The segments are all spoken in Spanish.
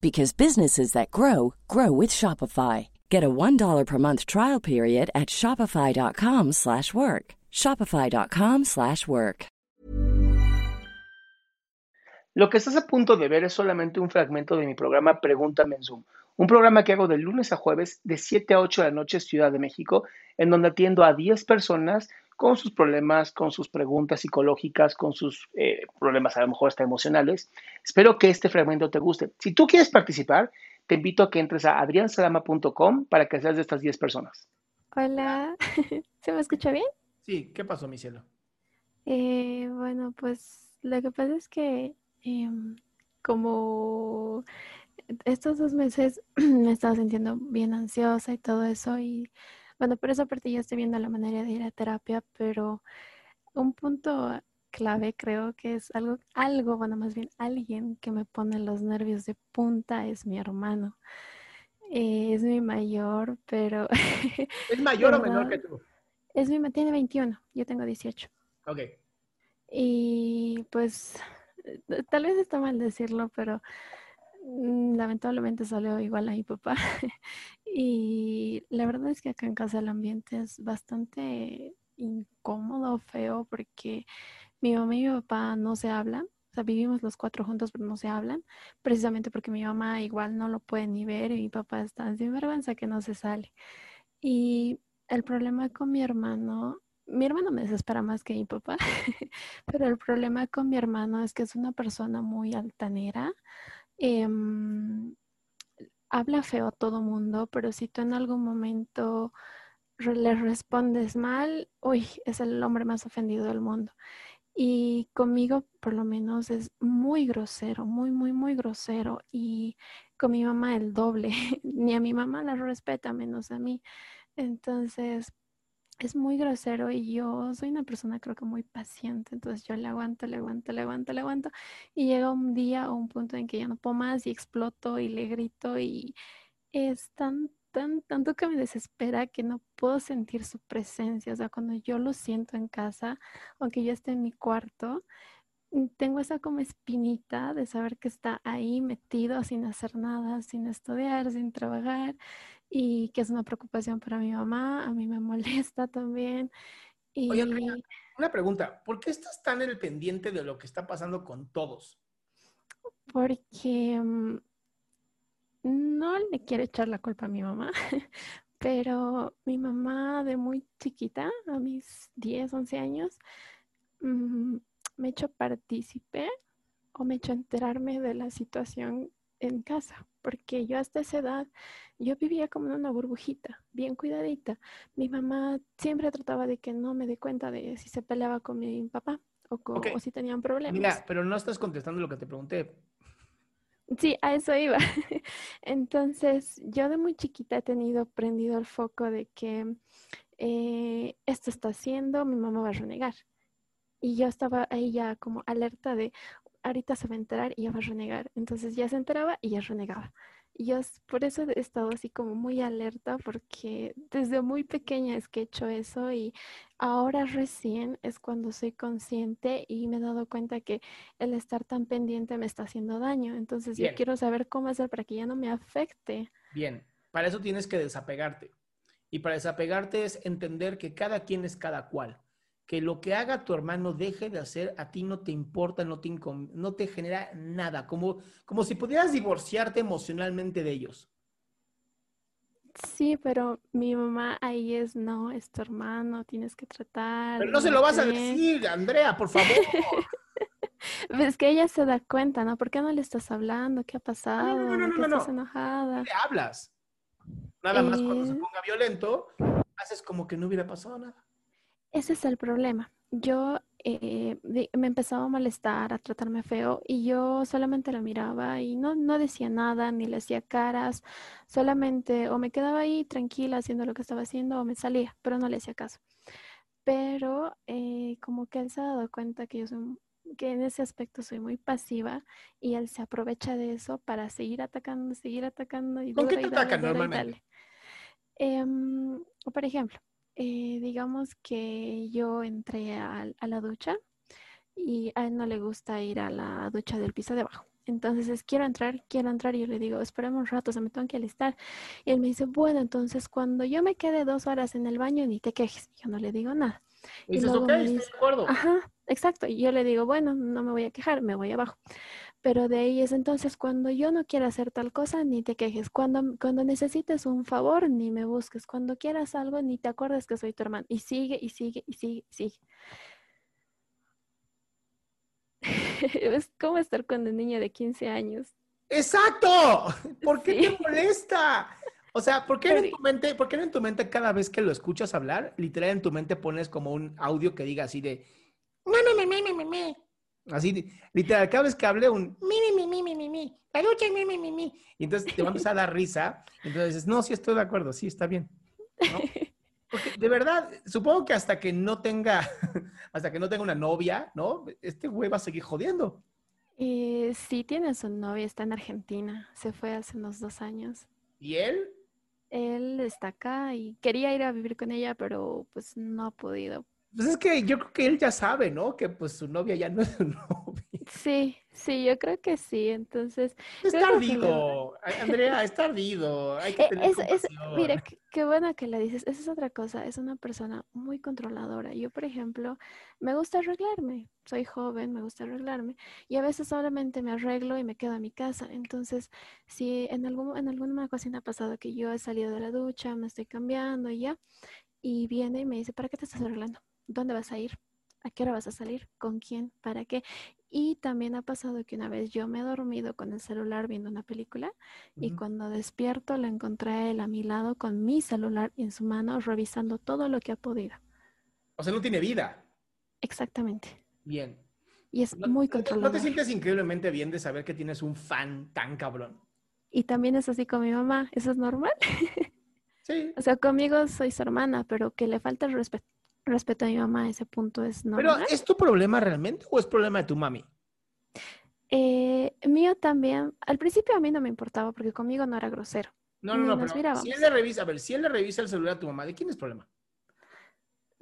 because businesses that grow grow with Shopify. Get a $1 per month trial period at shopify.com/work. shopify.com/work. Lo que estás a punto de ver es solamente un fragmento de mi programa Pregúntame en Zoom, un programa que hago de lunes a jueves de 7 a 8 de la noche Ciudad de México, en donde atiendo a 10 personas con sus problemas, con sus preguntas psicológicas, con sus eh, problemas a lo mejor hasta emocionales. Espero que este fragmento te guste. Si tú quieres participar, te invito a que entres a adriansalama.com para que seas de estas 10 personas. Hola, ¿se me escucha bien? Sí, ¿qué pasó, mi cielo? Eh, bueno, pues lo que pasa es que em, como estos dos meses me estaba sintiendo bien ansiosa y todo eso y bueno, por esa parte ya estoy viendo la manera de ir a terapia, pero un punto clave creo que es algo, algo, bueno, más bien alguien que me pone los nervios de punta es mi hermano. Eh, es mi mayor, pero... ¿Es mayor o menor que tú? Es mi, tiene 21, yo tengo 18. Ok. Y pues, eh, tal vez está mal decirlo, pero lamentablemente salió igual a mi papá. Y la verdad es que acá en casa el ambiente es bastante incómodo, feo, porque mi mamá y mi papá no se hablan. O sea, vivimos los cuatro juntos, pero no se hablan, precisamente porque mi mamá igual no lo puede ni ver y mi papá está sin vergüenza que no se sale. Y el problema con mi hermano, mi hermano me desespera más que mi papá, pero el problema con mi hermano es que es una persona muy altanera. Em, habla feo a todo mundo, pero si tú en algún momento le respondes mal, uy, es el hombre más ofendido del mundo. Y conmigo, por lo menos, es muy grosero, muy, muy, muy grosero. Y con mi mamá el doble. Ni a mi mamá la respeta, menos a mí. Entonces, es muy grosero y yo soy una persona creo que muy paciente, entonces yo le aguanto, le aguanto, le aguanto, le aguanto y llega un día o un punto en que ya no puedo más y exploto y le grito y es tan, tan, tanto que me desespera que no puedo sentir su presencia, o sea, cuando yo lo siento en casa, aunque yo esté en mi cuarto, mm, tengo esa como espinita de saber que está ahí metido sin hacer nada, sin estudiar, sin trabajar y que es una preocupación para mi mamá, a mí me molesta también. Y... Oye, una pregunta, ¿por qué estás tan en el pendiente de lo que está pasando con todos? Porque mm, no le quiero echar la culpa a mi mamá, pero mi mamá de muy chiquita, a mis 10, 11 años, mm, me echó partícipe o me echó enterarme de la situación en casa, porque yo hasta esa edad, yo vivía como en una burbujita, bien cuidadita. Mi mamá siempre trataba de que no me dé cuenta de si se peleaba con mi papá o, con, si tenían problemas. Mira, pero no estás contestando lo que te pregunté. Sí, a eso iba. Entonces, yo de muy chiquita he tenido prendido el foco de que eh, esto está haciendo, mi mamá va a renegar. Y yo estaba ahí ya como alerta de, ahorita se va a enterar y ya va a renegar. Entonces ya se enteraba y ya renegaba. yo por eso he estado así como muy alerta porque desde muy pequeña es que he hecho eso y ahora recién es cuando soy consciente y me he dado cuenta que el estar tan pendiente me está haciendo daño. Entonces yo quiero saber cómo hacer para que ya no me afecte. Bien, para eso tienes que desapegarte. Y para desapegarte es entender que cada quien es cada cual que lo que haga tu hermano deje de hacer a ti no te importa, no te, no te genera nada, como, como si pudieras divorciarte emocionalmente de ellos. Sí, pero mi mamá ahí es, no, es tu hermano, tienes que tratar. Pero no se lo vas a decir, Andrea, por favor. es que ella se da cuenta, ¿no? ¿Por qué no le estás hablando? ¿Qué ha pasado? No, no, no, no, estás enojada? le hablas? Nada más cuando se ponga violento, haces como que no hubiera pasado nada. Ese es el problema. Yo eh, me empezaba a molestar, a tratarme feo y yo solamente la miraba y no, no decía nada, ni le hacía caras, solamente o me quedaba ahí tranquila haciendo lo que estaba haciendo o me salía, pero no le hacía caso. Pero eh, como que él se ha dado cuenta que yo soy, que en ese aspecto soy muy pasiva y él se aprovecha de eso para seguir atacando, seguir atacando. Y ¿Con qué te atacan normalmente? Em, por ejemplo, eh, digamos que yo entré a, la ducha y a él no le gusta ir a la ducha del piso de abajo. Entonces es, quiero entrar, quiero entrar. Y yo le digo, esperemos un rato, se me tengo que alistar. Y él me dice, bueno, entonces cuando yo me quede dos horas en el baño, ni te quejes. Yo no le digo nada. Y, dices, ok, estoy de acuerdo. Ajá, exacto. Y yo le digo, bueno, no me voy a quejar, me voy abajo. Pero de ahí es entonces cuando yo no quiera hacer tal cosa, ni te quejes. Cuando, cuando necesites un favor, ni me busques. Cuando quieras algo, ni te acuerdes que soy tu hermano. Y sigue, y sigue, y sigue, y sigue. es como estar con un niño de 15 años. ¡Exacto! ¿Por qué te molesta? O sea, ¿por qué, en tu mente, ¿por qué en tu mente cada vez que lo escuchas hablar, literal en tu mente pones como un audio que diga así de... Me, me, me, Así, literal, cada vez que hable un mi, mi, mi, mi, mi, mi, la lucha, mi, mi, mi, mi. Y entonces te va a empezar a dar risa. Entonces dices, no, sí estoy de acuerdo, sí, está bien. Porque de verdad, supongo que hasta que no tenga, hasta que no tenga una novia, ¿no? Este güey va a seguir jodiendo. Y sí, tiene su novia, está en Argentina. Se fue hace unos dos años. ¿Y él? Él está acá y quería ir a vivir con ella, pero pues no ha podido pues es que yo creo que él ya sabe, ¿no? Que pues su novia ya no es su novia. Sí, sí, yo creo que sí. Entonces. Es tardido, Andrea, es tardido. Hay que eh, tener es, mira, qué, bueno que le dices. Esa es otra cosa. Es una persona muy controladora. Yo, por ejemplo, me gusta arreglarme. Soy joven, me gusta arreglarme. Y a veces solamente me arreglo y me quedo en mi casa. Entonces, si en, algún, en alguna ocasión ha pasado que yo he salido de la ducha, me estoy cambiando y ya, y viene y me dice, ¿para qué te estás arreglando? ¿Dónde vas a ir? ¿A qué hora vas a salir? ¿Con quién? ¿Para qué? Y también ha pasado que una vez yo me he dormido con el celular viendo una película y cuando despierto lo encontré a él a mi lado con mi celular en su mano revisando todo lo que ha podido. O sea, no tiene vida. Exactamente. Bien. Y es muy controlado. ¿No te sientes increíblemente bien de saber que tienes un fan tan cabrón? Y también es así con mi mamá. ¿Eso es normal? Sí. o sea, conmigo soy su hermana, pero que le falta el respeto respeto a mi mamá, ese punto es normal. Pero, ¿es tu problema realmente o es problema de tu mami? Eh, mío también. Al principio a mí no me importaba porque conmigo no era grosero. No, no, no, pero si él le revisa, a ver, si él le revisa el celular a tu mamá, ¿de quién es problema?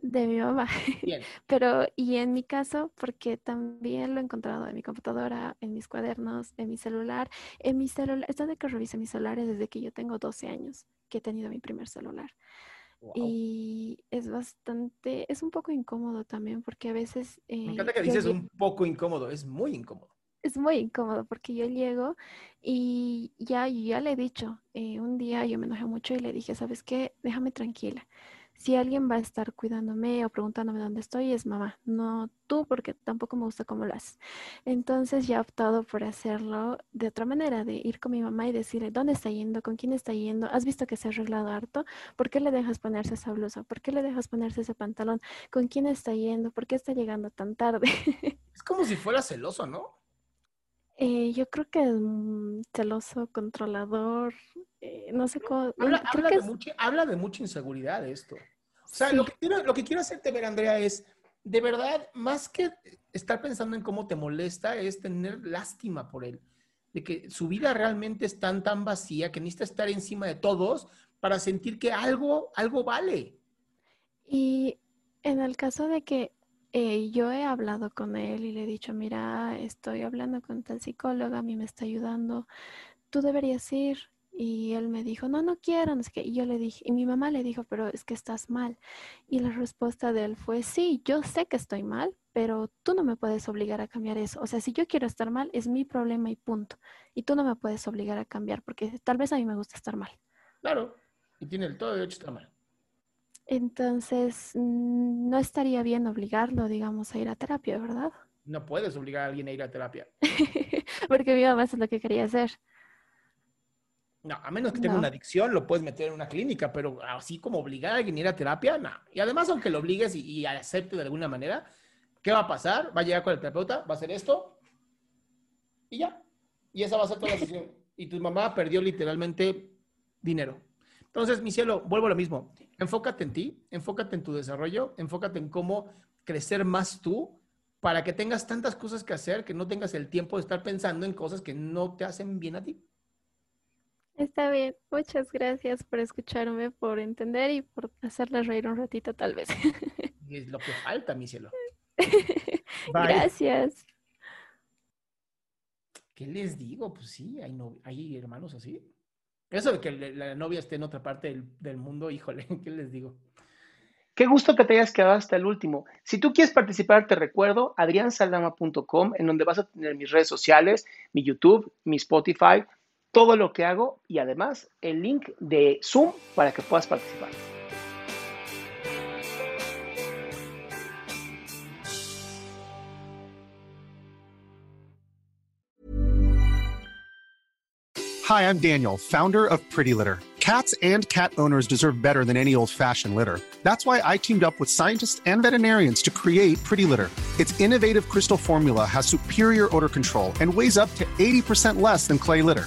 De mi mamá. Bien. Pero, y en mi caso, porque también lo he encontrado en mi computadora, en mis cuadernos, en mi celular. En mi celular, esto de que revise mis celulares desde que yo tengo 12 años, que he tenido mi primer celular. Y es bastante, es un poco incómodo también porque a veces... Me eh, encanta que dices un poco incómodo, es muy incómodo. Es muy incómodo porque yo llego y ya, ya le he dicho, eh, un día yo me enojé mucho y le dije, ¿sabes qué? Déjame tranquila si alguien va a estar cuidándome o preguntándome dónde estoy, es mamá, no tú, porque tampoco me gusta cómo lo haces. Entonces ya he optado por hacerlo de otra manera, de ir con mi mamá y decirle, ¿dónde está yendo? ¿Con quién está yendo? ¿Has visto que se ha arreglado harto? ¿Por qué le dejas ponerse esa blusa? ¿Por qué le dejas ponerse ese pantalón? ¿Con quién está yendo? ¿Por qué está llegando tan tarde? es como si fuera celoso, ¿no? Eh, yo creo que es celoso, controlador, eh, no sé cómo. Habla, de mucha, habla, de mucha, inseguridad esto. O sea, lo, que quiero, lo que quiero hacerte ver, Andrea, es, de verdad, más que estar pensando en cómo te molesta, es tener lástima por él. de que su vida realmente es tan, tan vacía que necesita estar encima de todos para sentir que algo, algo vale. Y en el caso de que eh, yo he hablado con él y le he dicho, mira, estoy hablando con tal psicóloga, a mí me está ayudando, tú deberías ir. Y él me dijo, no, no quiero, no sé qué. Y yo le dije, y mi mamá le dijo, pero es que estás mal. Y la respuesta de él fue, sí, yo sé que estoy mal, pero tú no me puedes obligar a cambiar eso. O sea, si yo quiero estar mal, es mi problema y punto. Y tú no me puedes obligar a cambiar, porque tal vez a mí me gusta estar mal. Claro, y tiene el todo derecho a estar mal. Entonces, mm, no estaría bien obligarlo, digamos, a ir a terapia, ¿verdad? No puedes obligar a alguien a ir a terapia. porque mi mamá es lo que quería hacer. No, a menos que tenga una adicción, lo puedes meter en una clínica, pero así como obligar a alguien a ir a terapia, no. Y además, aunque lo obligues y, y acepte de alguna manera, ¿Qué va a pasar? Va a llegar con el terapeuta, va a hacer esto y ya. Y esa va a ser toda la sesión. Y tu mamá perdió literalmente dinero. Entonces, mi cielo, vuelvo a lo mismo. Enfócate en ti, enfócate en tu desarrollo, enfócate en cómo crecer más tú para que tengas tantas cosas que hacer que no tengas el tiempo de estar pensando en cosas que no te hacen bien a ti. Está bien, muchas gracias por escucharme, por entender y por hacerle reír un ratito tal vez. Es lo que falta, mi cielo. Gracias. ¿Qué les digo? Pues sí, hay, hay hermanos así. Eso de que la novia esté en otra parte del, mundo, híjole, ¿qué les digo? Qué gusto que te hayas quedado hasta el último. Si tú quieres participar, te recuerdo adriansaldama.com, en donde vas a tener mis redes sociales, mi YouTube, mi Spotify, todo lo que hago y además el link de Zoom para que puedas participar. Hi, I'm Daniel, founder of Pretty Litter. Cats and cat owners deserve better than any old-fashioned litter. That's why I teamed up with scientists and veterinarians to create Pretty Litter. Its innovative crystal formula has superior odor control and weighs up to 80% less than clay litter.